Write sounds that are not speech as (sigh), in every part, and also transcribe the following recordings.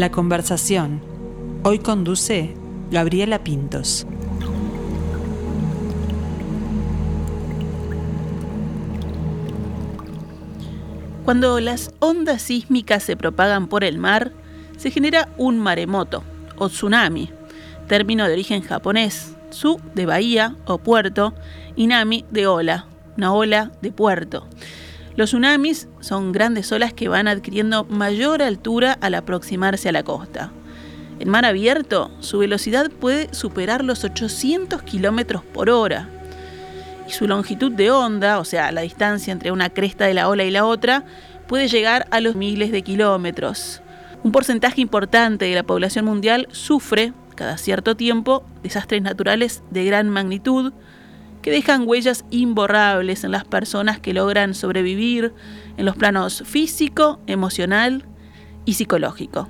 La conversación. Hoy conduce Gabriela Pintos. Cuando las ondas sísmicas se propagan por el mar, se genera un maremoto o tsunami, término de origen japonés, su de bahía o puerto y nami de ola, una ola de puerto. Los tsunamis son grandes olas que van adquiriendo mayor altura al aproximarse a la costa. En mar abierto, su velocidad puede superar los 800 kilómetros por hora. Y su longitud de onda, o sea, la distancia entre una cresta de la ola y la otra, puede llegar a los miles de kilómetros. Un porcentaje importante de la población mundial sufre, cada cierto tiempo, desastres naturales de gran magnitud, que dejan huellas imborrables en las personas que logran sobrevivir en los planos físico, emocional y psicológico.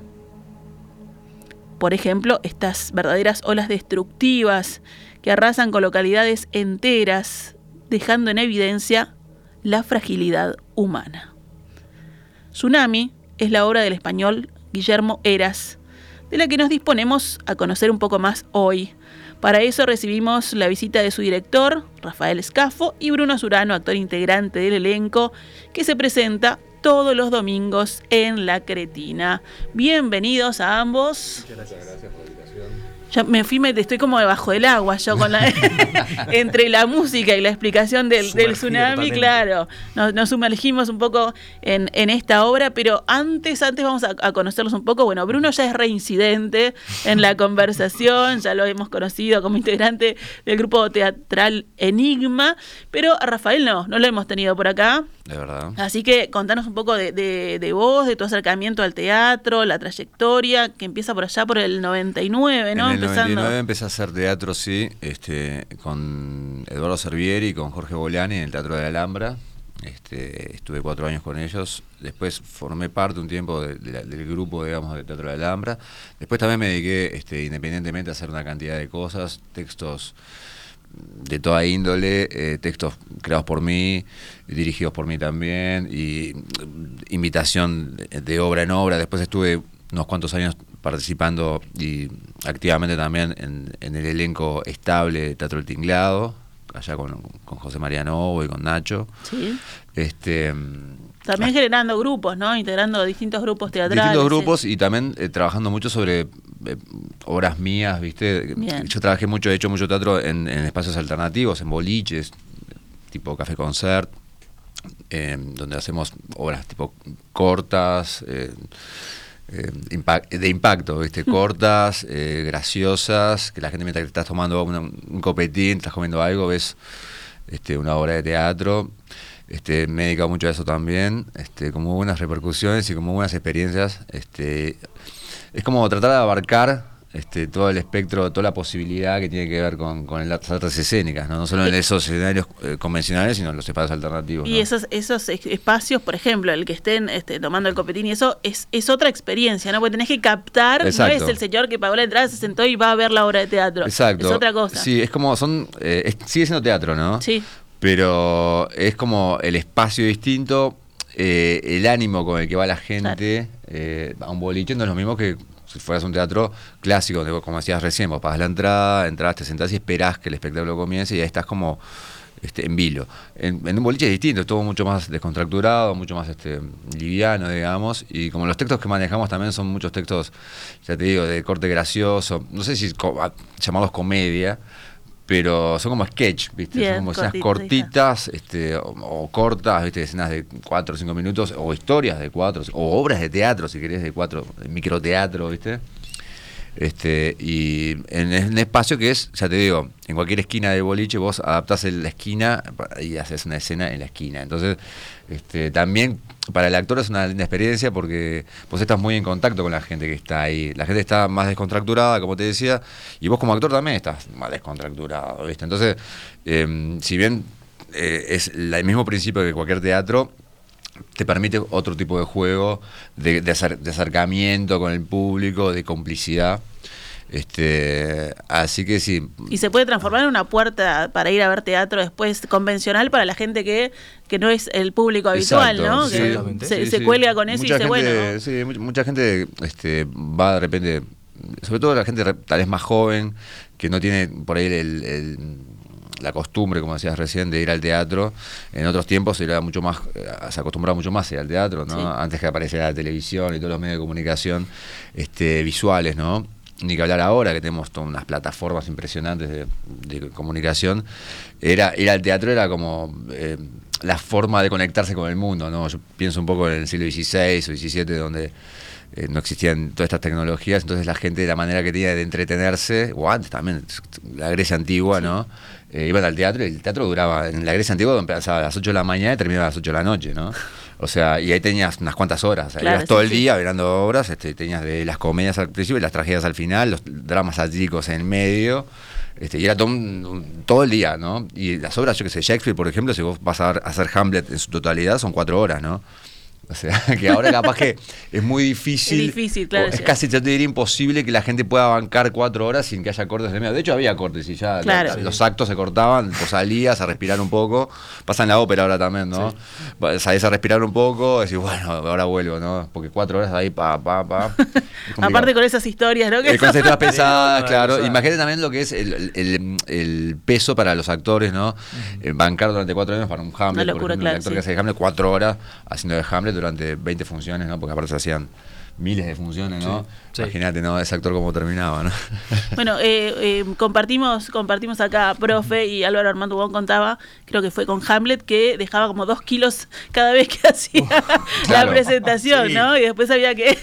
Por ejemplo, estas verdaderas olas destructivas que arrasan con localidades enteras, dejando en evidencia la fragilidad humana. Tsunami es la obra del español Guillermo Eras, de la que nos disponemos a conocer un poco más hoy, para eso recibimos la visita de su director, Rafael Escafo, y Bruno Surano, actor integrante del elenco, que se presenta todos los domingos en La Cretina. Bienvenidos a ambos. Muchas gracias invitación. Ya me fui, me, estoy como debajo del agua yo con la, (laughs) entre la música y la explicación del, tsunami, claro. Nos, sumergimos un poco en, esta obra, pero antes, antes vamos a, conocerlos un poco. Bueno, Bruno ya es reincidente en la conversación, ya lo hemos conocido como integrante del grupo teatral Enigma, pero a Rafael no, no lo hemos tenido por acá. De verdad. Así que contanos un poco de, de, de vos, de tu acercamiento al teatro, la trayectoria, que empieza por allá por el 99, ¿no? En el 99 empecé a hacer teatro, sí, este, con Eduardo Servieri y con Jorge Bolani en el Teatro de Alhambra. Este, estuve cuatro años con ellos. Después formé parte un tiempo del grupo, digamos, de Teatro de Alhambra. Después también me dediqué este, independientemente a hacer una cantidad de cosas, textos de toda índole, eh, textos creados por mí, dirigidos por mí también, y invitación de obra en obra. Después estuve unos cuantos años participando y activamente también en, el elenco estable de Teatro El Tinglado, allá con, José María Novo y con Nacho. Sí. Este, también generando grupos, ¿no? Integrando distintos grupos teatrales. Distintos grupos y también eh, trabajando mucho sobre eh, obras mías, ¿viste? Yo trabajé mucho, he hecho mucho teatro en, espacios alternativos, en boliches, tipo café concert, eh, donde hacemos obras tipo cortas. Eh, de impacto, ¿viste? cortas, eh, graciosas, que la gente mientras que estás tomando un copetín, estás comiendo algo, ves este, una obra de teatro. Este, me he dedicado mucho a eso también, este, como buenas repercusiones y como buenas experiencias. Este, es como tratar de abarcar este, todo el espectro, toda la posibilidad que tiene que ver con, las artes escénicas, no, no solo en esos escenarios eh, convencionales, sino en los espacios alternativos. Y esos, esos espacios, por ejemplo, el que estén este, tomando el copetín y eso, es, es otra experiencia, ¿no? Porque tenés que captar, no es el señor que pagó la entrada, se sentó y va a ver la obra de teatro. Exacto. Es otra cosa. Sí, es como, son, eh, sigue siendo teatro, ¿no? Sí. Pero es como el espacio distinto, eh, el ánimo con el que va la gente a un boliche no es lo mismo que si fueras un teatro clásico, como decías recién, vos pagas la entrada, entras, te sentás y esperás que el espectáculo comience y ahí estás como este, en vilo. En, un boliche es distinto, es todo mucho más descontracturado, mucho más este, liviano, digamos, y como los textos que manejamos también son muchos textos, ya te digo, de corte gracioso, no sé si llamarlos comedia, pero son como sketch, ¿viste? son como escenas cortitas este, o, cortas, ¿viste? Escenas de 4 o 5 minutos, o historias de 4, o obras de teatro, si querés, de 4, microteatro, ¿viste? Este, y en un espacio que es, ya te digo, en cualquier esquina de boliche vos adaptás la esquina y haces una escena en la esquina. Entonces, este, también para el actor es una linda experiencia porque vos estás muy en contacto con la gente que está ahí. La gente está más descontracturada, como te decía, y vos como actor también estás más descontracturado, ¿viste? Entonces, em, si bien eh, es el mismo principio que cualquier teatro, te permite otro tipo de juego, de, acercamiento con el público, de complicidad. Este, así que sí. Y se puede transformar en una puerta para ir a ver teatro después convencional para la gente que, que no es el público habitual, Exacto, ¿no? sí. Que se, Sí, se sí. cuelga con eso Mucha y dice, gente, bueno, sí, mucha, mucha gente este, va de repente, sobre todo la gente tal vez más joven, que no tiene por ahí el- el- la costumbre, como decías recién, de ir al teatro. En otros tiempos era mucho más, eh, se acostumbraba mucho más a ir al teatro, ¿no? Sí. Antes que apareciera la televisión y todos los medios de comunicación este, visuales, ¿no? Ni que hablar ahora, que tenemos todas unas plataformas impresionantes de, de comunicación. Era, ir al teatro era como eh, la forma de conectarse con el mundo, ¿no? Yo pienso un poco en el siglo XVI o XVII, donde eh, no existían todas estas tecnologías, entonces la gente, la manera que tenía de entretenerse, o antes también, la Grecia antigua, ¿no? Eh, iban al teatro y el teatro duraba, en la Grecia antigua empezaba a las 8 de la mañana y terminaba a las 8 de la noche, ¿no? (laughs) O sea, y ahí tenías unas cuantas horas, o sea, Claro, ibas todo el sí. día mirando obras, este, tenías de las comedias al principio y las tragedias al final, los dramas satíricos en el medio, este, y era todo, un- todo el día, ¿no? Y las obras, yo que sé, Shakespeare, por ejemplo, si vos vas a hacer Hamlet en su totalidad, son cuatro horas, ¿no? O sea, (laughs) que ahora capaz que es muy difícil. Es difícil, claro, Es sí. casi, yo te diría, imposible que la gente pueda bancar cuatro horas sin que haya cortes de medio. De hecho, había cortes y ya Claro. la- los actos se cortaban, vos salías a respirar un poco. Pasa en la ópera ahora también, ¿no? Salís a respirar un poco, decís, bueno, ahora vuelvo, ¿no? Porque cuatro horas ahí, pa, pa, pa. (laughs) Aparte con esas historias, ¿no? Que con esas historias (laughs) pesadas, Sí, claro. Imagínate también lo que es el, el- peso para los actores, ¿no? Eh, bancar durante cuatro años para un Hamlet, Una locura, por ejemplo, claro, el actor sí. que hace de Hamlet, cuatro horas haciendo de Hamlet durante 20 funciones, ¿no? Porque aparte se hacían miles de funciones, ¿no? Sí. Imagínate, ¿no? Ese actor cómo terminaba, ¿no? (laughs) Bueno, eh, eh, compartimos, compartimos acá, profe, y Álvaro Armando Bon contaba, creo que fue con Hamlet, que dejaba como dos kilos cada vez que (laughs) hacía la claro. presentación, Sí. ¿no? Y después había que... (laughs)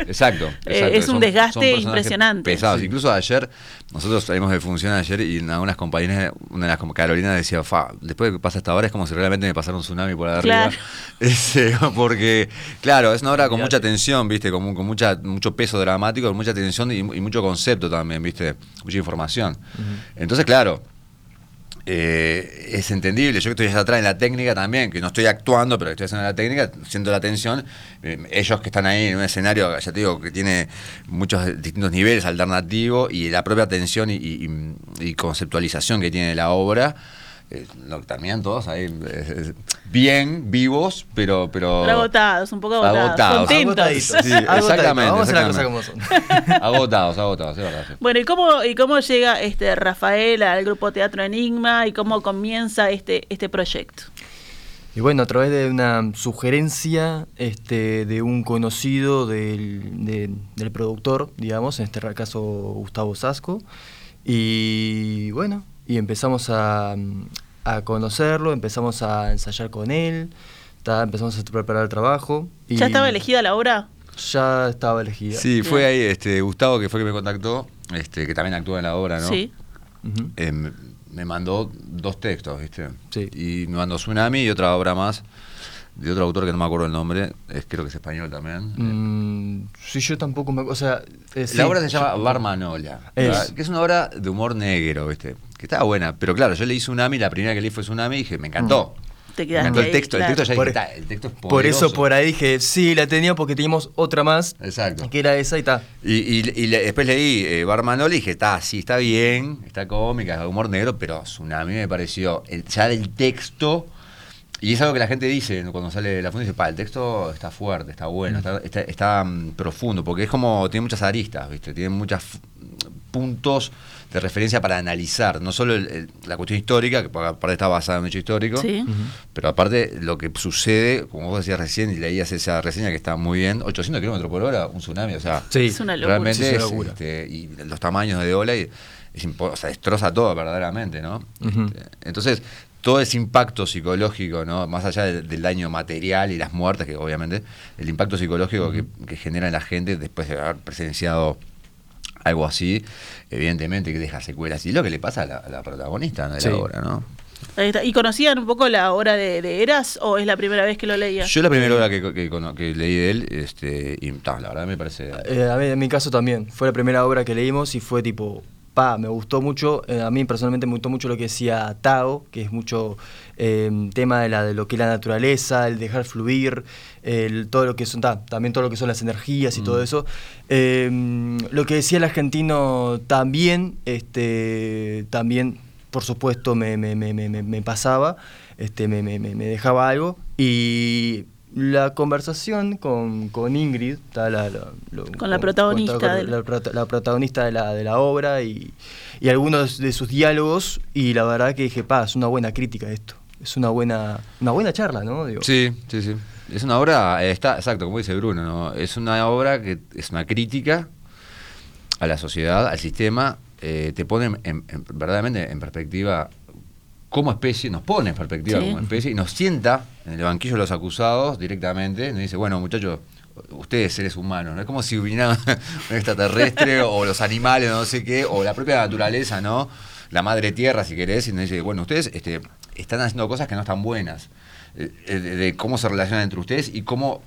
Exacto. Eh, exacto. es un desgaste impresionante. Pesados. Sí. Incluso ayer, nosotros salimos de función ayer y algunas compañías, una de las como Carolina decía, fa, después de que pasa esta hora es como si realmente me pasara un tsunami por arriba. Claro. Ese, porque, claro, es una obra con mucha tensión, ¿viste? Con, con mucha, mucho peso dramático, con mucha tensión y, y mucho concepto también, ¿viste? Mucha información. Entonces, claro. eh, es entendible, yo que estoy allá atrás en la técnica también, que no estoy actuando, pero estoy haciendo la técnica, siento la tensión. eh, ellos que están ahí en un escenario, ya te digo, que tiene muchos distintos niveles alternativos y la propia tensión y, y- y conceptualización que tiene la obra, eh, lo terminan todos ahí eh, bien, vivos, pero. pero Pero agotados, un poco agotados. Agotados. Agotaditos. Sí, exactamente, Vamos a hacer exactamente. como son. (laughs) (laughs) agotados, agotados, es verdad. sí. Bueno, ¿y cómo, ¿y cómo llega este Rafael al grupo Teatro Enigma y cómo comienza este, este proyecto? Y bueno, a través de una sugerencia este, de un conocido del, de- del productor, digamos, en este caso Gustavo Sasco, y bueno, y empezamos a, a conocerlo, empezamos a ensayar con él, ta, empezamos a preparar el trabajo. Y ¿Ya estaba elegida la obra? Ya estaba elegida. Sí, fue ahí este, Gustavo, que fue que me contactó, este, que también actúa en la obra, ¿no? Sí. Eh, me- me mandó dos textos, ¿viste? Sí. Y me mandó Tsunami y otra obra más de otro autor que no me acuerdo el nombre, es, creo que es español también. Mm, sí, yo tampoco me... O sea, eh, sí, la obra se yo- llama Barmanola, Es. que es una obra de humor negro, ¿viste? Que estaba buena, pero claro, yo leí Tsunami, la primera que leí fue Tsunami y dije, me encantó. Te Me encantó el ahí, texto, claro. el texto ya Por- dije, "Ta, el texto es Por eso poderoso". por ahí dije, sí, la tenía porque teníamos otra más, Exacto. que era esa y está. Y, y- y le- después leí eh, Barmanol y dije, está, sí, está bien, está cómica, es de humor negro, pero Tsunami me pareció, el, ya del texto, y es algo que la gente dice cuando sale de la función, dice, pa, el texto está fuerte, está bueno, está, está- está, mm, profundo, porque es como, tiene muchas aristas, ¿viste? Tiene muchos puntos de referencia para analizar, no solo el- el- la cuestión histórica, que aparte está basada en un hecho histórico, Sí. pero aparte lo que sucede, como vos decías recién, y leías esa reseña que está muy bien, 800 kilómetros por hora, un tsunami, o sea, Sí. Es una locura. realmente Sí, es es, una locura. este, y los tamaños de ola y es impo- o sea, destroza todo verdaderamente, ¿no? Este, entonces, todo ese impacto psicológico, ¿no? Más allá del, del daño material y las muertes, que obviamente, el impacto psicológico que, que genera en la gente después de haber presenciado algo así, evidentemente que deja secuelas. Y lo que le pasa a la, a la protagonista ¿no? de Sí. la obra, ¿no? Ahí está. ¿Y conocían un poco la obra de, de Eras o es la primera vez que lo leía? Yo la primera obra que, que cono- que leí de él, este, y ta, la verdad me parece... Eh, a mí, en mi caso también, fue la primera obra que leímos y fue tipo, pa, me gustó mucho, eh, a mí personalmente me gustó mucho lo que decía Tao, que es mucho eh, tema de, la, de lo que es la naturaleza, el dejar fluir, el, todo lo que son, ta, también todo lo que son las energías y todo Mm. eso. Eh, lo que decía el argentino también, este, también, por supuesto, me, me, me, me, pasaba, este, me, me, me- me dejaba algo. Y la conversación con, con Ingrid, la, la- lo- Con la protagonista con- del- la, prota- la protagonista de la, de la obra y, y algunos de sus diálogos, y la verdad que dije, pa, es una buena crítica esto. Es una buena, una buena charla, ¿no? Digo, Sí, sí, sí. Es una obra, eh, está, exacto, como dice Bruno, ¿no? es una obra que es una crítica a la sociedad, al sistema, eh, te pone en- en- verdaderamente en perspectiva como especie, nos pone en perspectiva Sí. como especie y nos sienta en el banquillo de los acusados directamente, nos dice, bueno muchachos, ustedes seres humanos, ¿no? Es como si viniera (laughs) un extraterrestre o los animales, no sé qué, o la propia naturaleza, ¿no? La madre tierra, si querés, y nos dice, bueno, ustedes este, están haciendo cosas que no están buenas, eh, eh, de, de cómo se relacionan entre ustedes y cómo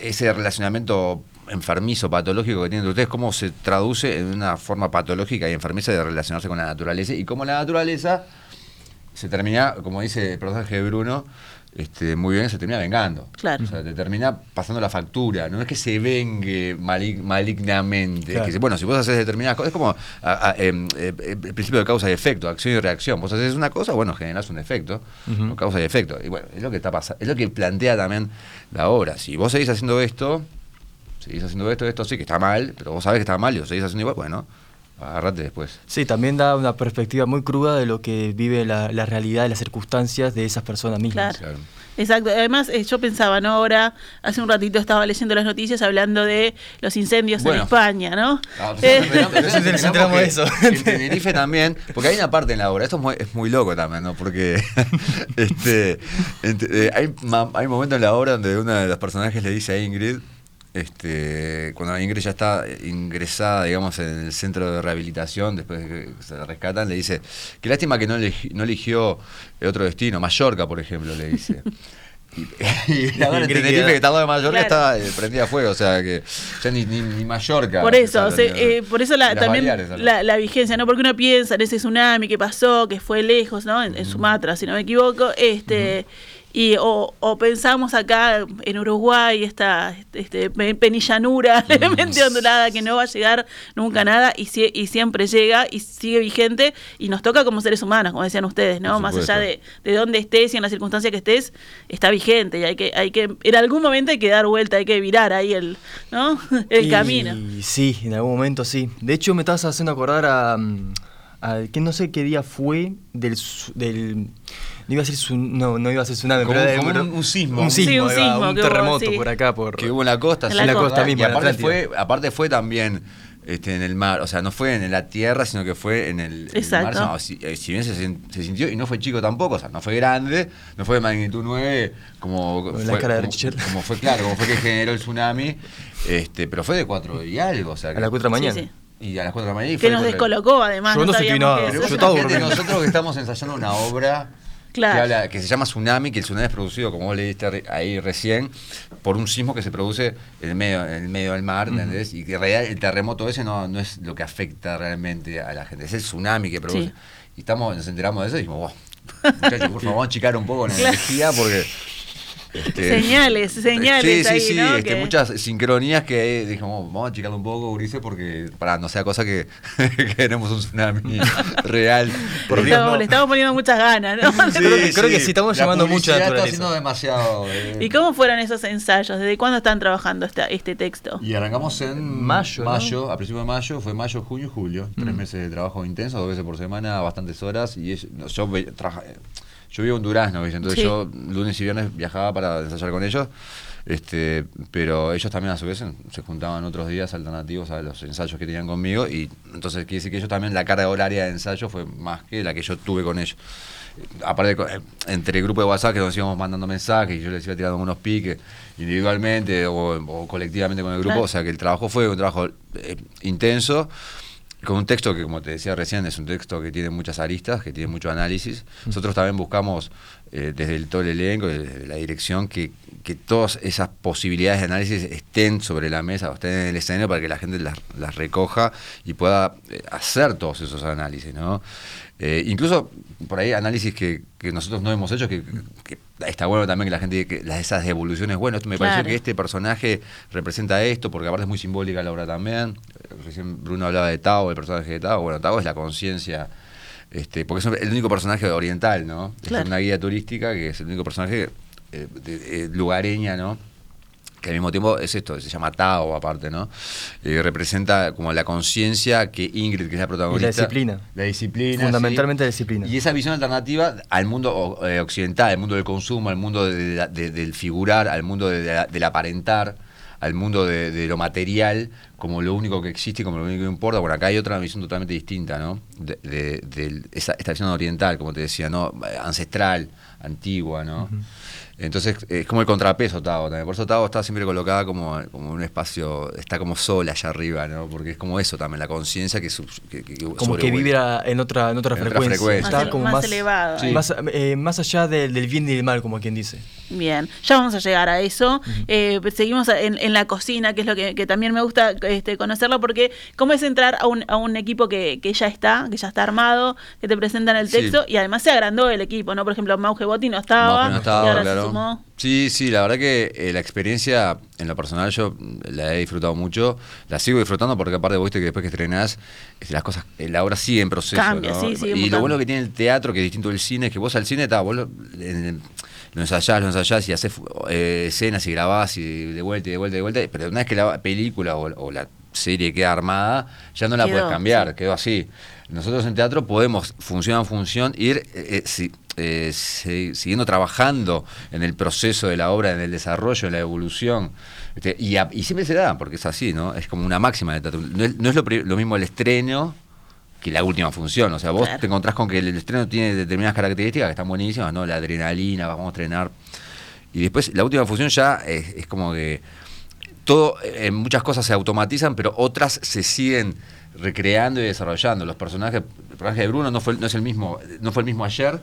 ese relacionamiento enfermizo, patológico que tienen entre ustedes, cómo se traduce en una forma patológica y enfermiza de relacionarse con la naturaleza y cómo la naturaleza se termina, como dice el personaje de Bruno, este, muy bien, se termina vengando. Claro. O sea, te termina pasando la factura. No es que se vengue mali- malignamente. Claro. Es que, bueno, si vos haces determinadas cosas, es como a- a- em, eh, el principio de causa y efecto, acción y reacción. Vos haces una cosa, bueno, generás un efecto, causa y efecto. Y bueno, es lo que está pasando, es lo que plantea también la obra. Si vos seguís haciendo esto, seguís haciendo esto, esto sí que está mal, pero vos sabés que está mal y lo seguís haciendo igual, bueno, agárrate después. Sí, también da una perspectiva muy cruda de lo que vive la, la realidad y las circunstancias de esas personas mismas. Claro. Exacto. Además, eh, yo pensaba, ¿no? Ahora, hace un ratito estaba leyendo las noticias hablando de los incendios Bueno. en España, ¿no? Ah, pues, Eh, (laughs) que eso. En Tenerife también, porque hay una parte en la obra, esto es muy, es muy loco también, ¿no? Porque (laughs) este, ent- eh, hay, hay momentos en la obra donde uno de los personajes le dice a Ingrid, este, cuando Ingrid ya está ingresada, digamos, en el centro de rehabilitación, después de que se la rescatan, le dice, qué lástima que no, elegi- no eligió otro destino, Mallorca, por ejemplo, le dice. (laughs) Y, y la en Tenerife, queda- que lado de Mallorca, Claro. está eh, prendida a fuego, o sea que ya ni, ni, ni Mallorca. Por eso, está se- teniendo- eh, por eso la, también Baleares la, la vigencia, ¿no? Porque uno piensa en ese tsunami que pasó, que fue lejos, ¿no? En, en Sumatra, si no me equivoco, este, y o, o pensamos acá en Uruguay esta este, pe- penillanura (laughs) levemente ondulada que no va a llegar nunca a nada y, sie- y siempre llega y sigue vigente y nos toca como seres humanos, como decían ustedes, ¿no? Más allá de, de dónde estés y en la circunstancia que estés, está vigente y hay que, hay que, en algún momento hay que dar vuelta, hay que virar ahí el, ¿no? (laughs) el Y camino. Sí, en algún momento sí. De hecho, me estabas haciendo acordar a, mm, a que no sé qué día fue del, del iba a ser tsun- no, no iba a ser tsunami, Como- pero como un- un sismo. un Sí, sismo, un ahí va, sismo un hubo, terremoto sí. por acá por que hubo en la costa, En sí. la costa costa. misma, Y aparte fue, aparte fue también este, en el mar, o sea, no fue en la tierra, sino que fue en el, en el Exacto. mar. No, si, eh, si bien se, se sintió, y no fue chico tampoco, o sea, no fue grande, no fue de magnitud 9, como, Como la fue, cara de como, Richard. como fue, claro, como fue que generó el tsunami, este, pero fue de 4 y algo, o sea, a las 4 de la Sí, mañana. sí. y a las 4 de la mañana. y Que fue nos de- descolocó además. Yo no sentí sabíamos nada, yo estaba durmiendo. nosotros que estamos ensayando una obra Claro. que, habla- que se llama Tsunami, que el tsunami es producido, como vos le diste re- ahí recién, por un sismo que se produce en el medio, en el medio del mar, ¿entendés? Y que en realidad el terremoto ese no, no es lo que afecta realmente a la gente, es el tsunami que produce. Sí. Y estamos, nos enteramos de eso y dijimos, wow, (laughs) muchachos, por favor, vamos a achicar un poco la energía porque... este, Señales, señales Sí, sí, ahí, sí, ¿no? este, Que- muchas sincronías que dijimos, vamos a achicarlo un poco, Ulises, porque para no sea cosa que (laughs) queremos un tsunami (laughs) real. Por le, Dios, estamos, no. le estamos poniendo muchas ganas, ¿no? (laughs) Creo que- creo que sí estamos La llamando mucho Está haciendo demasiado. eh. ¿Y cómo fueron esos ensayos? ¿Desde cuándo están trabajando esta, este texto? Y arrancamos en Mayo, ¿no? mayo a principios de mayo, fue mayo, junio y julio. Tres Mm. meses de trabajo intenso, dos veces por semana, bastantes horas. Y yo, trabaja- eh, yo vivo en Durazno, ¿viste? entonces Sí. yo lunes y viernes viajaba para ensayar con ellos. Este, pero ellos también a su vez se juntaban otros días alternativos a los ensayos que tenían conmigo y entonces quiere decir que ellos también la carga horaria de ensayo fue más que la que yo tuve con ellos. Aparte, eh, entre el grupo de WhatsApp que nos íbamos mandando mensajes y yo les iba tirando unos piques individualmente o, o colectivamente con el grupo, Claro. o sea que el trabajo fue un trabajo eh, intenso con un texto que, como te decía recién, es un texto que tiene muchas aristas, que tiene mucho análisis. Nosotros también buscamos, eh, desde el, todo el elenco, desde la dirección, que, que, todas esas posibilidades de análisis estén sobre la mesa o estén en el escenario para que la gente las, las recoja y pueda eh, hacer todos esos análisis, ¿no? Eh, incluso por ahí análisis que, que, nosotros no hemos hecho, que, que, está bueno también que la gente, que las, esas devoluciones, bueno, esto me claro. pareció que este personaje representa esto, porque aparte es muy simbólica la obra también. Recién Bruno hablaba de Tao, el personaje de Tao. Bueno, Tao es la conciencia, este, porque es el único personaje oriental, ¿no? Claro. Es una guía turística que es el único personaje eh, de, de, lugareña, ¿no? Que al mismo tiempo es esto, se llama Tao aparte, ¿no? Eh, representa como la conciencia que Ingrid, que es la protagonista... Y la disciplina. La disciplina. Fundamentalmente ¿sí? la disciplina. Y esa visión alternativa al mundo eh, occidental, al mundo del consumo, al mundo de, de, del figurar, al mundo del aparentar, al mundo de, lo material como lo único que existe, como lo único que importa. Bueno, acá hay otra visión totalmente distinta, ¿no? De, esa, esta visión oriental, como te decía, ¿no? Ancestral, antigua, ¿no? Uh -huh. Entonces es como el contrapeso Tao también. Por eso Tao está siempre colocada como, como un espacio, está como sola allá arriba, ¿no? Porque es como eso también, la conciencia que, que, que, Como que vibra en otra, en otra en frecuencia. Otra frecuencia. Más, está como más, más, elevado. sí. más, eh, más, allá del, del, bien y del mal, como quien dice. Bien, ya vamos a llegar a eso. Uh -huh. eh, seguimos en, en, la cocina, que es lo que, que también me gusta este, conocerlo, porque cómo es entrar a un, a un equipo que, que, ya está, que ya está armado, que te presentan el texto, sí. y además se agrandó el equipo, ¿no? Por ejemplo, Mauge Botti no estaba, no estaba claro. Sí, sí, la verdad que eh, la experiencia en lo personal yo la he disfrutado mucho, la sigo disfrutando porque aparte viste que después que estrenás las cosas, eh, la obra sigue en proceso. Cambia, ¿no? sí, y lo bueno que tiene el teatro, que es distinto del cine, es que vos al cine, está, vos lo, en, lo ensayás, lo ensayás y haces eh, escenas y grabás y de vuelta y de vuelta y de vuelta, pero una vez que la película o, o la serie queda armada, ya no la puedes cambiar, sí. quedó así. Nosotros en teatro podemos, función a función, ir eh, si, eh, si, siguiendo trabajando en el proceso de la obra, en el desarrollo, en la evolución. Este, y, a, y, siempre se da, porque es así, ¿no? Es como una máxima de teatro. No es, no es lo, lo, mismo el estreno que la última función. O sea, vos claro. te encontrás con que el, el, estreno tiene determinadas características que están buenísimas, ¿no? La adrenalina, vamos a estrenar. Y después la última función ya es, es como que todo, en muchas cosas se automatizan, pero otras se siguen recreando y desarrollando. Los personajes, el personaje de Bruno no fue, no es el mismo, no fue el mismo ayer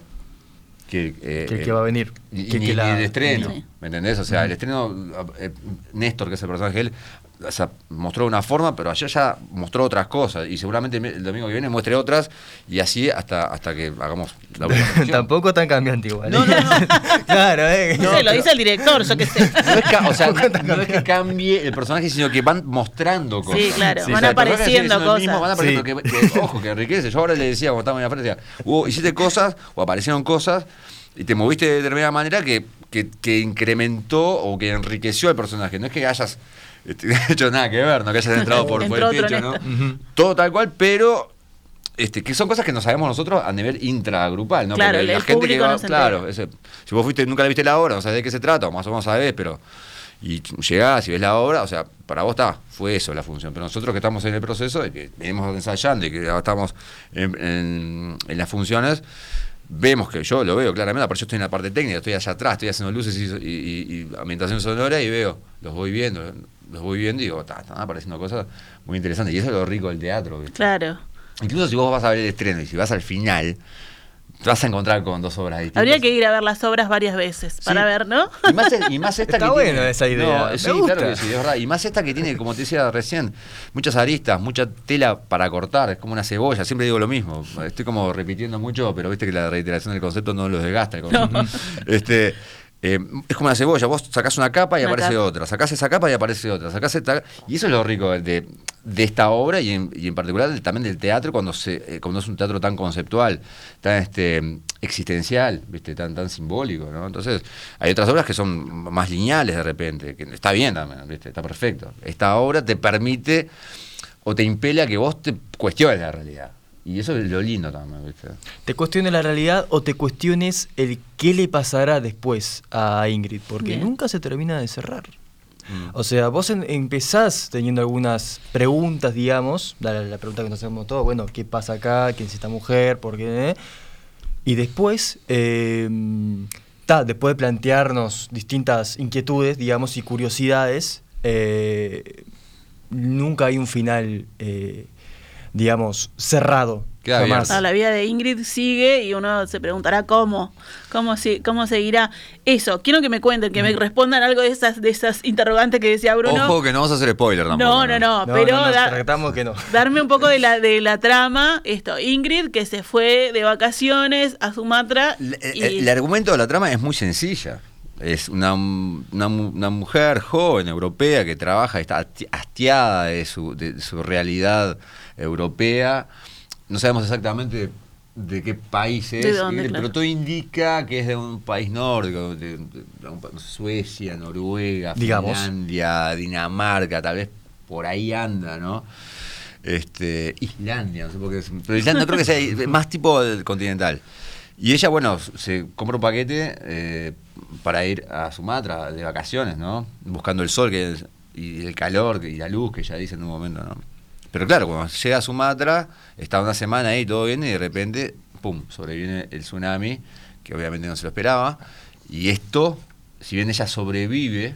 que, eh, que el que va a venir. Y, que, ni, que la, ni el estreno, sí. ¿me entendés? O sea, el estreno, eh, Néstor, que es el personaje de él, o sea, mostró una forma, pero ayer ya mostró otras cosas y seguramente el domingo que viene muestre otras y así hasta hasta que hagamos la (laughs) Tampoco tan cambiante igual. No, no, no. (laughs) claro, eh. No, no, lo dice el director, yo qué sé. No es que, o sea, (laughs) no es que cambie el personaje, sino que van mostrando cosas. Sí, claro, sí, van o sea, apareciendo cosas. Mismo, van apareciendo sí. que, que, ojo, que enriquece. Yo ahora le decía, cuando estábamos en la frente, decía, hubo, hiciste cosas o aparecieron cosas y te moviste de determinada manera que, que, que incrementó o que enriqueció al personaje. No es que hayas este, (laughs) hecho nada que ver, no que hayas entrado por, por el techo, ¿no? Uh -huh. Todo tal cual, pero este, que son cosas que no sabemos nosotros a nivel intragrupal, ¿no? Claro, Porque el la gente que va, claro, ese, si vos fuiste, nunca la viste la obra, no sabés de qué se trata, o más o menos sabés, pero y llegás y ves la obra, o sea, para vos está, fue eso la función. Pero nosotros que estamos en el proceso, de que venimos ensayando y que estamos en, en, en las funciones, vemos que yo lo veo claramente, aparte yo estoy en la parte técnica, estoy allá atrás, estoy haciendo luces y, y, y ambientación sonora y veo, los voy viendo, los voy viendo y digo, están apareciendo cosas muy interesantes. Y eso es lo rico del teatro. ¿viste? Claro. Incluso si vos vas a ver el estreno y si vas al final, te vas a encontrar con dos obras distintas. Habría que ir a ver las obras varias veces sí. para ver, ¿no? Y más, y más esta Está que bueno tiene, esa idea. No, sí, claro que sí, es verdad. Y más esta que tiene, como te decía recién, muchas aristas, mucha tela para cortar, es como una cebolla, siempre digo lo mismo. Estoy como repitiendo mucho, pero viste que la reiteración del concepto no los desgasta. El concepto. No. (laughs) Este, eh, es como una cebolla, vos sacás una capa y una aparece capa. otra, sacás esa capa y aparece otra, sacás esta, y eso es lo rico de, de esta obra y en, y en particular también del teatro cuando se eh, cuando es un teatro tan conceptual, tan este existencial, viste, tan tan simbólico, ¿no? Entonces, hay otras obras que son más lineales de repente, que está bien también, viste, está perfecto. Esta obra te permite o te impele a que vos te cuestiones la realidad. Y eso es lo lindo también, ¿viste? Te cuestiones la realidad o te cuestiones el qué le pasará después a Ingrid, porque Bien. nunca se termina de cerrar. Mm. O sea, vos en, empezás teniendo algunas preguntas, digamos, la, la, pregunta que nos hacemos todos, bueno, ¿qué pasa acá? ¿Quién es esta mujer? ¿Por qué? Y después, eh, ta, después de plantearnos distintas inquietudes, digamos, y curiosidades, eh, nunca hay un final... Eh, digamos, cerrado. Ah, la vida de Ingrid sigue y uno se preguntará cómo, cómo, si- cómo seguirá. Eso, quiero que me cuenten, que me respondan algo de esas, de esas interrogantes que decía Bruno. Ojo que no vamos a hacer spoiler tampoco. no, no, no, No, pero no, no, da- tratamos que no. (laughs) darme un poco de la, de la trama. Esto, Ingrid que se fue de vacaciones a Sumatra. El, y- el- el argumento de la trama es muy sencilla. Es una, una, una mujer joven europea que trabaja, está hasti- hastiada de su, de su realidad europea. No sabemos exactamente de qué país es, De dónde, eh, claro. pero todo indica que es de un país nórdico, de, de- de un pa- Suecia, Noruega, Digamos. Finlandia, Dinamarca, tal vez por ahí anda, ¿no? Este, Islandia, no sé por qué es- pero Islandia no creo que sea es (laughs) más tipo del continental. Y ella, bueno, se compra un paquete eh, para ir a Sumatra de vacaciones, ¿no? Buscando el sol que es- y el calor y la luz que ella dice en un momento, ¿no? Pero claro, cuando llega a Sumatra, está una semana ahí, todo bien, y de repente, ¡pum!, sobreviene el tsunami, que obviamente no se lo esperaba. Y esto, si bien ella sobrevive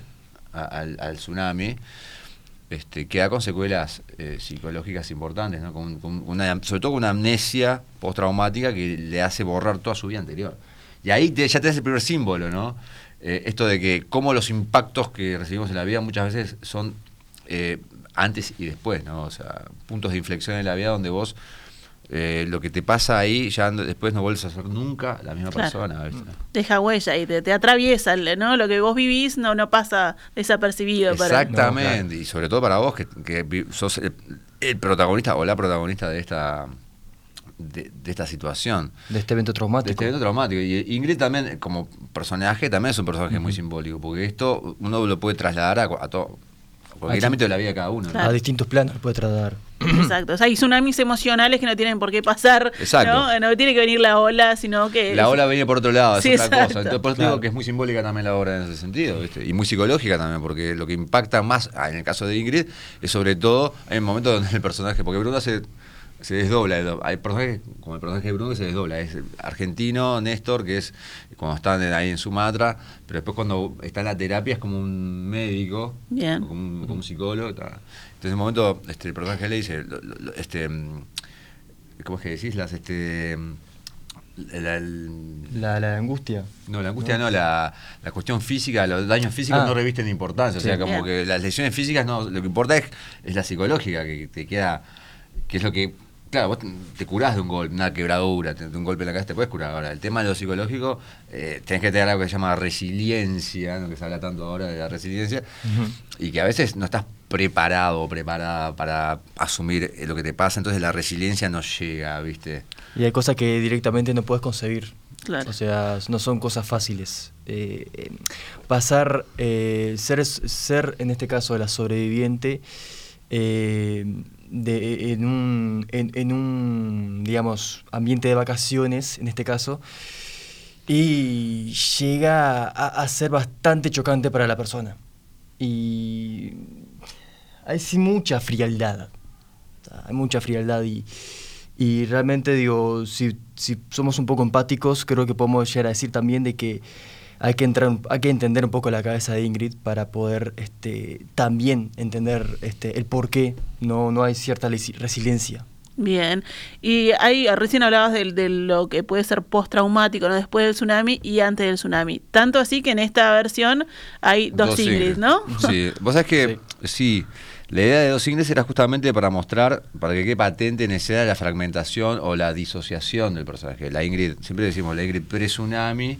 al, tsunami, este, queda con secuelas eh, psicológicas importantes, ¿no? Con una, sobre todo con una amnesia postraumática que le hace borrar toda su vida anterior. Y ahí te- ya tenés el primer símbolo, ¿no? Eh, esto de que cómo los impactos que recibimos en la vida muchas veces son eh, antes y después, ¿no? O sea, puntos de inflexión en la vida donde vos eh, lo que te pasa ahí ya después no vuelves a ser nunca la misma Claro. persona. ¿viste? deja huella y te, te atraviesa, ¿no? Lo que vos vivís no, no pasa desapercibido. para- Exactamente, y sobre todo para vos que, sos el, el protagonista o la protagonista de esta de, de esta situación. De este evento De traumático. este evento traumático. Y Ingrid también, como personaje, también es un personaje muy simbólico, porque esto uno lo puede trasladar a todo, cualquier Ah, sí. ámbito de la vida de cada uno. ¿no? A distintos planos puede trasladar. Exacto. O sea, hay tsunamis emocionales que no tienen por qué pasar. Exacto. ¿no? No tiene que venir la ola, sino que. La ola viene por otro lado, es Sí, otra exacto. cosa. Entonces, por eso Claro. digo que es muy simbólica también la obra en ese sentido, ¿viste? Y muy psicológica también, porque lo que impacta más, ah, en el caso de Ingrid, es sobre todo en el momento donde el personaje, porque Bruno se, se desdobla. Hay personajes, como el personaje de Bruno, que se desdobla. Es argentino, Néstor, que es cuando están ahí en Sumatra, pero después cuando está en la terapia es como un médico, Bien. como un, como un psicólogo. está. Entonces, en un momento, este, el personaje le dice, lo- lo- lo- este, ¿cómo es que decís? Las, este, la- el- La, la angustia. no, la angustia no, la, la cuestión física, los daños físicos Ah. no revisten importancia. Sí. O sea, como Bien. que las lesiones físicas no, lo que importa es, es la psicológica, que te queda, que es lo que, claro, vos te, curás de un golpe, una quebradura, de un golpe en la cabeza te puedes curar. Ahora, el tema de lo psicológico, eh, tenés que tener algo que se llama resiliencia, ¿no? que se habla tanto ahora de la resiliencia, y que a veces no estás preparado o preparada para asumir eh, lo que te pasa, entonces la resiliencia no llega, ¿viste? Y hay cosas que directamente no puedes concebir. Claro. O sea, no son cosas fáciles. Eh, eh, pasar, eh, ser, ser, en este caso, la sobreviviente eh, de, en, un, en, en un, digamos, ambiente de vacaciones, en este caso, y llega a, ser bastante chocante para la persona. Y hay sí mucha frialdad. Hay mucha frialdad y, y realmente digo, si, si somos un poco empáticos, creo que podemos llegar a decir también de que hay que entrar, hay que entender un poco la cabeza de Ingrid para poder este, también entender este, el por qué no, no hay cierta resiliencia. Bien. Y ahí recién hablabas del- de, lo que puede ser postraumático, ¿no? Después del tsunami y antes del tsunami. Tanto así que en esta versión hay dos, Ingrid, ¿no? Sí, vos sabés que sí. La idea de dos Ingrid era justamente para mostrar, para que quede patente en escena la fragmentación o la disociación del personaje. La Ingrid, siempre decimos la Ingrid pre-tsunami,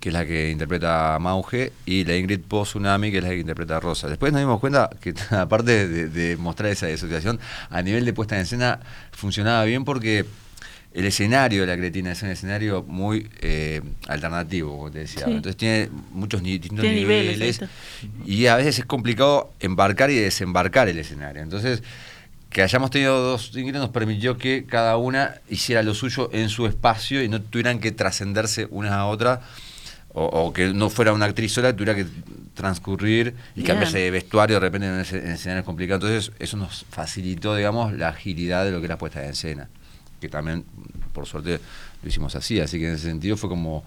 que es la que interpreta Mauge, y la Ingrid post-tsunami, que es la que interpreta Rosa. Después nos dimos cuenta que, (laughs) aparte de, de mostrar esa disociación, a nivel de puesta en escena funcionaba bien porque el escenario de la cretina es un escenario muy eh, alternativo, como te decía. Sí. Entonces tiene muchos ni- distintos Tiene niveles, y a veces es complicado embarcar y desembarcar el escenario. Entonces, que hayamos tenido dos Ingrid nos permitió que cada una hiciera lo suyo en su espacio y no tuvieran que trascenderse una a otra. O, o que no fuera una actriz sola, tuviera que transcurrir y Bien. cambiarse de vestuario de repente en, ese- en escenarios complicados. Entonces, eso nos facilitó, digamos, la agilidad de lo que era puesta en escena. Que también, por suerte, lo hicimos así. Así que en ese sentido fue como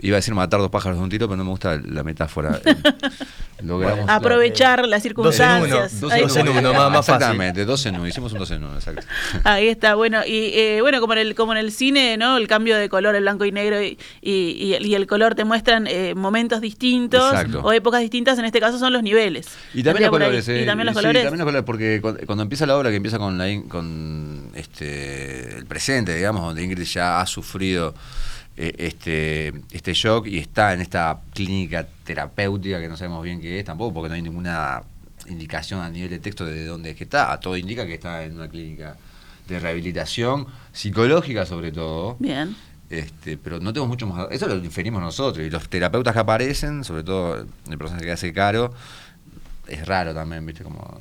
iba a decir matar dos pájaros de un tiro, pero no me gusta la metáfora. (laughs) Logramos Aprovechar las circunstancias. Dos en uno, dos en uno, más, más Exactamente, dos en uno, hicimos un dos en uno, exacto. Ahí está, bueno, y eh, bueno, como en el, como en el cine, ¿no? El cambio de color, el blanco y negro y, y, y el color te muestran eh, momentos distintos o épocas distintas, en este caso son los niveles. Y también los colores, eh, y también los colores. también los colores, porque cuando, empieza la obra, que empieza con, la, con este, el presente, digamos, donde Ingrid ya ha sufrido eh, este, este shock y está en esta clínica terapéutica que no sabemos bien qué es tampoco, porque no hay ninguna indicación a nivel de texto de dónde es que está. Todo indica que está en una clínica de rehabilitación psicológica sobre todo. Bien. Este, pero no tenemos mucho más. Eso lo inferimos nosotros. Y los terapeutas que aparecen, sobre todo el personaje que hace caro, es raro también, ¿viste? Como,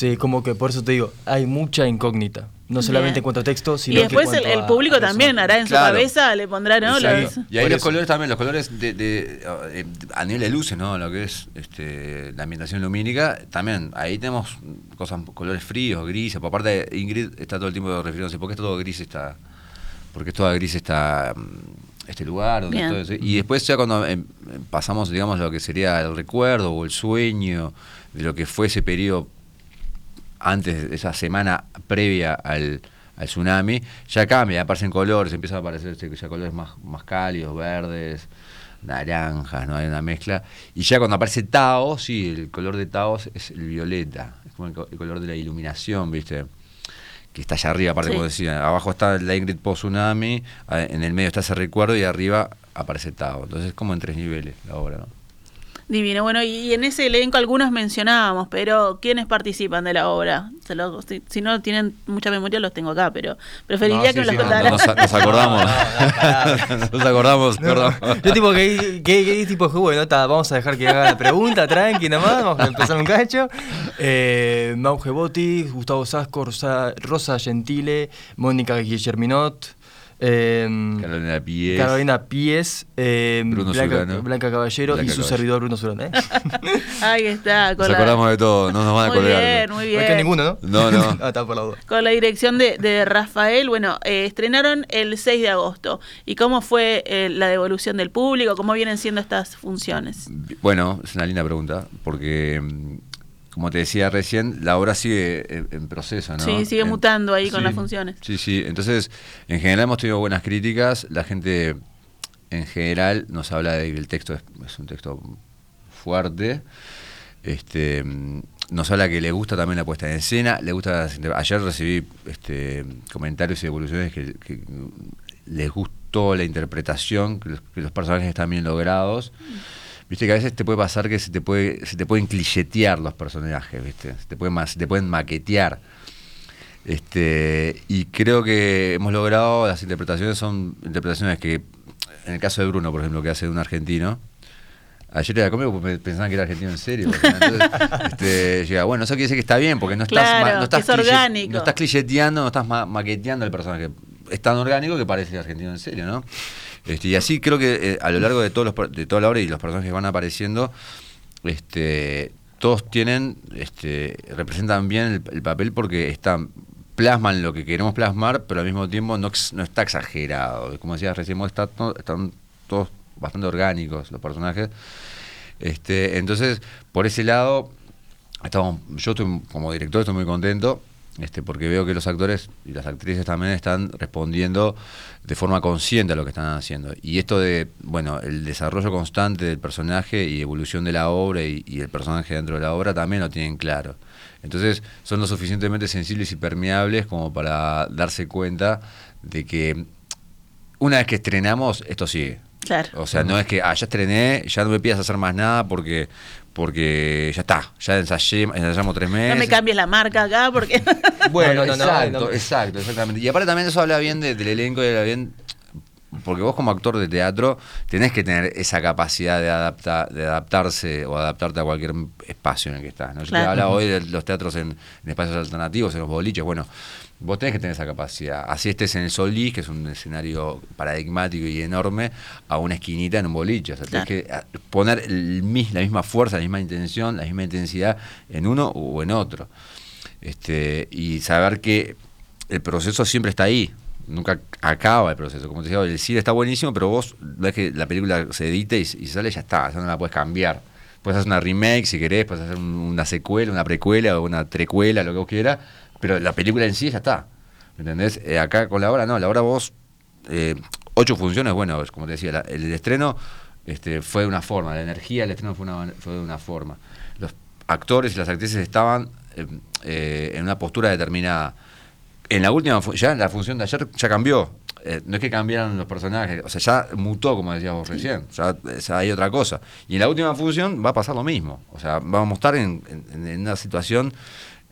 sí, como que por eso te digo, hay mucha incógnita. No solamente en cuanto a texto, sino Y después el, público también hará en su cabeza, le pondrá, ¿no? y ahí los colores también, los colores de, de, eh, a nivel de luces, ¿no? Lo que es este, la ambientación lumínica, también ahí tenemos cosas, colores fríos, grises. Por aparte, Ingrid está todo el tiempo refiriéndose, porque es todo gris está, porque es toda gris está mm, este lugar. Donde y después ya cuando em, pasamos, digamos, lo que sería el recuerdo o el sueño de lo que fue ese periodo antes de esa semana previa al, tsunami, ya cambia, aparecen colores, empiezan a aparecer este, ya colores más, más cálidos, verdes, naranjas, ¿no? Hay una mezcla. Y ya cuando aparece Taos, sí, el color de Taos es el violeta, es como el, color de la iluminación, ¿viste? Que está allá arriba, aparte como decía, abajo está la Ingrid post tsunami, en el medio está ese recuerdo y arriba aparece Tao. Entonces es como en tres niveles la obra, ¿no? Divino. Bueno, y en ese elenco algunos mencionábamos, pero ¿quiénes participan de la obra? si, no tienen mucha memoria, los tengo acá, pero preferiría que me los contaran. nos, acordamos. nos acordamos. (laughs) Yo, tipo, que, que, tipo, bueno, vamos a dejar que haga la pregunta, tranqui, nomás, vamos a empezar un cacho. Eh, Mauge Botti, Gustavo Sasco, Rosa, Rosa Gentile, Mónica Guillerminot. Em, Carolina Pies. Carolina Pies. Em, Blanca, Caballero y su servidor Bruno Surán. ¿eh? (laughs) Ahí está. Nos acordamos de todo, no nos van a colgar. Muy bien, muy bien. No hay que ninguno, ¿no? No, no. (laughs) ah, está por la duda. Con la dirección de, de Rafael, bueno, eh, estrenaron el 6 de agosto. ¿Y cómo fue eh, la devolución del público? ¿Cómo vienen siendo estas funciones? Bueno, es una linda pregunta, porque mm, como te decía recién, la obra sigue en, proceso, ¿no? Sí, sigue mutando ahí con las funciones. Sí, sí. Entonces, en general hemos tenido buenas críticas. La gente, en general, nos habla de que el texto es, un texto fuerte. Este, nos habla que le gusta también la puesta en escena. Le gusta. Ayer recibí este, comentarios y evoluciones que, les gustó la interpretación, que los, personajes están bien logrados. Viste que a veces te puede pasar que se te puede, se te pueden clichetear los personajes, ¿viste? Se te pueden, te pueden maquetear. Este, y creo que hemos logrado, las interpretaciones son interpretaciones que, en el caso de Bruno, por ejemplo, que hace de un argentino, Ayer era conmigo porque pensaban que era argentino en serio. Entonces, (laughs) este, llega, bueno, eso quiere decir que está bien, porque no estás, no estás, orgánico. no estás clicheteando, no estás maqueteando el personaje. Es tan orgánico que parece argentino en serio, ¿no? Este, y así creo que eh, a lo largo de, todos los, de toda la obra y los personajes que van apareciendo, este, todos tienen, este, representan bien el, papel porque están plasman lo que queremos plasmar, pero al mismo tiempo no, no está exagerado. Como decías recién, está, están todos bastante orgánicos los personajes. Este, entonces, por ese lado, estamos, yo estoy, como director estoy muy contento este, porque veo que los actores y las actrices también están respondiendo de forma consciente a lo que están haciendo. Y esto de, bueno, el desarrollo constante del personaje y evolución de la obra y, el personaje dentro de la obra también lo tienen claro. Entonces son lo suficientemente sensibles y permeables como para darse cuenta de que una vez que estrenamos, esto sigue. Claro. O sea, no es que, ah, ya estrené, ya no me pidas hacer más nada porque porque ya está, ya ensayé, ensayamos tres meses. No me cambies la marca acá porque... (laughs) bueno, exacto, exacto, exactamente. Y aparte también eso habla bien del elenco y habla bien... Porque vos como actor de teatro tenés que tener esa capacidad de, adaptar, de adaptarse o adaptarte a cualquier espacio en el que estás. ¿no? Yo te hablaba hoy de los teatros en, en espacios alternativos, en los boliches. Bueno, Vos tenés que tener esa capacidad. Así estés en el Solís, que es un escenario paradigmático y enorme, a una esquinita en un boliche. O sea, tenés que ah, poner la misma fuerza, la misma intención, la misma intensidad en uno o en otro. Este, y saber que el proceso siempre está ahí. nunca acaba el proceso. Como te decía, el cine está buenísimo, pero vos ves que la película se edita y, y sale ya está, ya no la puedes cambiar. Puedes hacer una remake si querés, puedes hacer un- una secuela, una precuela o una trecuela, lo que vos quieras, pero la película en sí ya está. ¿Me entendés? Eh, acá con la obra no, la obra vos, eh, ocho funciones, bueno, como te decía, el, estreno este, fue de una forma, la energía del estreno fue, una- fue de una forma. Los actores y las actrices estaban eh, eh, en una postura determinada. En la última, ya en la función de ayer ya cambió. No es que cambiaron los personajes, o sea, ya mutó, como decías vos recién, ya, hay otra cosa. Y en la última función va a pasar lo mismo. O sea, vamos a estar en una situación,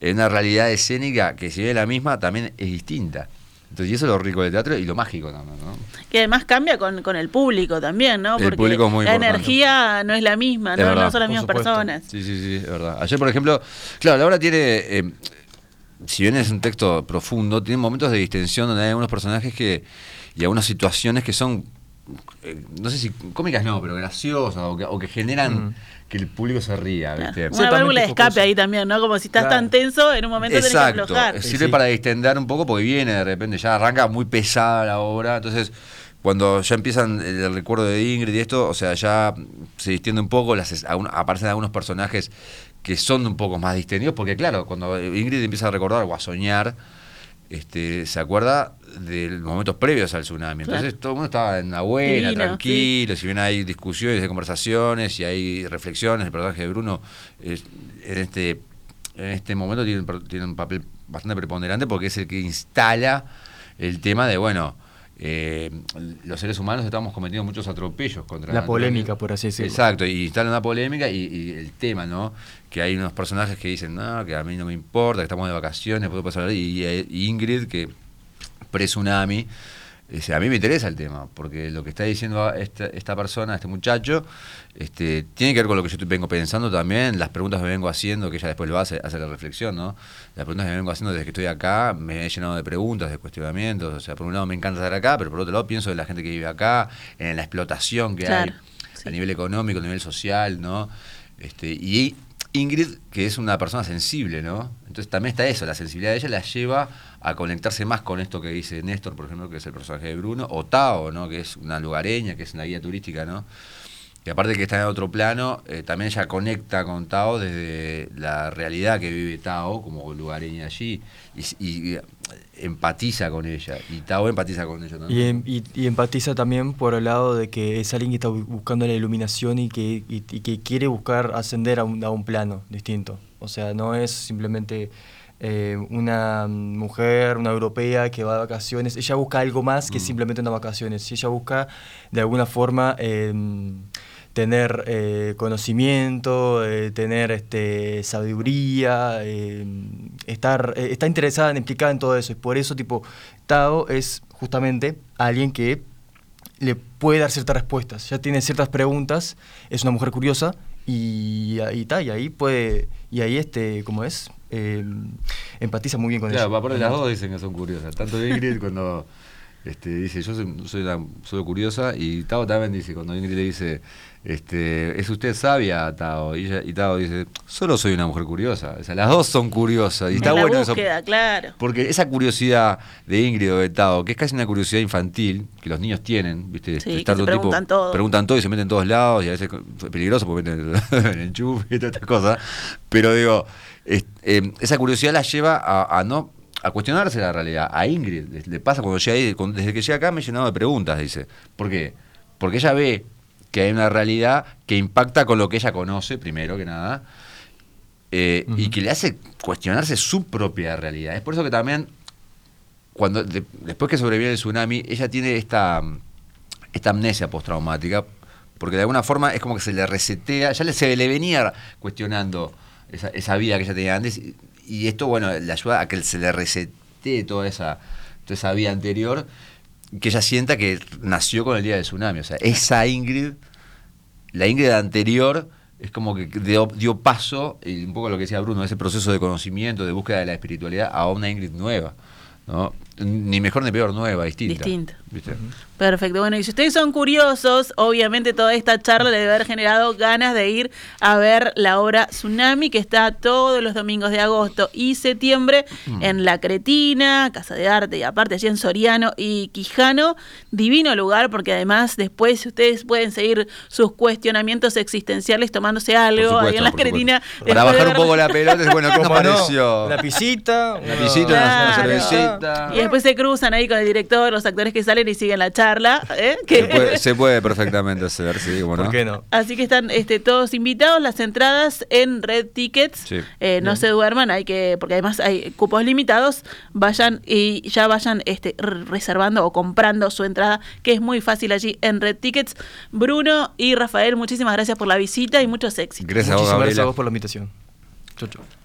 en una realidad escénica que si bien es la misma, también es distinta. Entonces, y eso es lo rico del teatro y lo mágico también, ¿no? Que además cambia con, con el público también, ¿no? El Porque público es muy la importante. energía no es la misma, Es ¿no? verdad, No son las mismas supuesto. personas. Sí, sí, sí, es verdad. Ayer, por ejemplo, claro, la obra tiene, eh, si bien es un texto profundo, tiene momentos de distensión donde hay algunos personajes que y algunas situaciones que son, eh, no sé si cómicas no, pero graciosas o que, o que generan Mm. que el público se ría, Claro. ¿viste? Una válvula de escape ahí también, ¿no? Como si estás Claro. tan tenso, en un momento tenés que Exacto, aflojar. eh, Sí, sirve sí. para distender un poco porque viene de repente, ya arranca muy pesada la obra, entonces cuando ya empiezan el, el recuerdo de Ingrid y esto, o sea, ya se distiende un poco, las, aparecen algunos personajes que son un poco más distendidos, porque claro, cuando Ingrid empieza a recordar o a soñar, este, se acuerda de los momentos previos al tsunami. Entonces Claro. todo el mundo estaba en la buena, Divino, tranquilo, si bien hay discusiones, hay conversaciones y hay reflexiones, el personaje de Bruno es- en este en este momento tiene, tiene un papel bastante preponderante porque es el que instala el tema de, bueno, eh, los seres humanos estamos cometiendo muchos atropellos contra La polémica, por así decirlo. Exacto, y instala una polémica y, y el tema, ¿no? Que hay unos personajes que dicen, no, que a mí no me importa, que estamos de vacaciones, puedo pasar y, y Ingrid, que pre-tsunami, dice, a mí me interesa el tema, porque lo que está diciendo esta, esta persona, este muchacho, este, tiene que ver con lo que yo vengo pensando también, las preguntas que me vengo haciendo, que ella después lo hace, hace la reflexión, ¿no? Las preguntas que me vengo haciendo desde que estoy acá, me he llenado de preguntas, de cuestionamientos, o sea, por un lado me encanta estar acá, pero por otro lado pienso en la gente que vive acá, en la explotación que Claro, hay sí. a nivel económico, a nivel social, ¿no? Este, y Ingrid, que es una persona sensible, ¿no? Entonces también está eso, la sensibilidad de ella la lleva a conectarse más con esto que dice Néstor, por ejemplo, que es el personaje de Bruno, o Tao, ¿no? Que es una lugareña, que es una guía turística, ¿no? Y aparte que está en otro plano, eh, también ella conecta con Tao desde la realidad que vive Tao como lugareña allí y, y, eh, empatiza con ella y Tao empatiza con ella también. em- y- y empatiza también por el lado de que es alguien que está bu- buscando la iluminación y que, y- que quiere buscar ascender a un, a un plano distinto. O sea, no es simplemente eh, una mujer, una europea que va de vacaciones. Ella busca algo más que Mm. simplemente unas vacaciones. Ella busca, de alguna forma, em, tener eh, conocimiento, eh, tener este, sabiduría, eh, estar, eh, está interesada en implicada en todo eso. Y por eso, tipo, Tao es justamente alguien que le puede dar ciertas respuestas. Ya tiene ciertas preguntas, es una mujer curiosa y ahí está, y ahí puede, y ahí este, ¿cómo es? Eh, empatiza muy bien con Claro, ella. aparte las dos dicen que son curiosas. Tanto Ingrid (laughs) cuando este, dice, yo soy, soy, una- soy curiosa, y Tao también dice, cuando Ingrid le dice, este, ¿es usted sabia, Tao? Y, ella- y Tao dice, solo soy una mujer curiosa. O sea, las dos son curiosas. Y está la bueno eso. claro. Porque esa curiosidad de Ingrid o de Tao, que es casi una curiosidad infantil, que los niños tienen, ¿viste? Sí, Estar todo preguntan todo. Preguntan todo y se meten en todos lados, y a veces es peligroso porque meten el, (laughs) el enchufe y todas estas cosas. Pero digo, es- eh, esa curiosidad la lleva a, a no a cuestionarse la realidad. A Ingrid le, pasa cuando llega ahí, cuando- desde que llega acá me he llenado de preguntas, dice. ¿Por qué? Porque ella ve que hay una realidad que impacta con lo que ella conoce, primero que nada, eh, y que le hace cuestionarse su propia realidad. Es por eso que también, cuando de- después que sobreviene el tsunami, ella tiene esta, esta amnesia postraumática, porque de alguna forma es como que se le resetea, ya le, se le venía cuestionando esa, esa vida que ella tenía antes, y, y esto, bueno, le ayuda a que se le resetee toda esa, toda esa vida anterior, que ella sienta que nació con el día del tsunami. O sea, esa Ingrid, la Ingrid anterior, es como que dio, dio paso, y un poco lo que decía Bruno, ese proceso de conocimiento, de búsqueda de la espiritualidad, a una Ingrid nueva. ¿no? Ni mejor ni peor, nueva, distinta. Distinta. ¿viste? Perfecto. Bueno, y si ustedes son curiosos, obviamente toda esta charla le debe haber generado ganas de ir a ver la obra Tsunami, que está todos los domingos de agosto y septiembre Mm. en La Cretina, Casa de Arte, y aparte allí en Soriano y Quijano. Divino lugar, porque además después ustedes pueden seguir sus cuestionamientos existenciales tomándose algo Por ahí en La supuesto, Cretina. supuesto. Para bajar un poco la pelota, es bueno, ¿qué te ¿Cómo no? pareció? Una pisita. Una una- pisita, una- cervecita. Y después se cruzan ahí con el director, los actores que salen y siguen la charla. ¿eh? Se puede, (laughs) se puede perfectamente hacer, sí, cómo no. ¿Por qué no? Así que están este, todos invitados, las entradas en Red Tickets. Sí. Eh, no se duerman, hay que, porque además hay cupos limitados, vayan y ya vayan este, reservando o comprando su entrada, que es muy fácil allí en Red Tickets. Bruno y Rafael, muchísimas gracias por la visita y muchos éxitos. Gracias a vos, Muchísimas gracias a vos por la invitación. Chau, chau.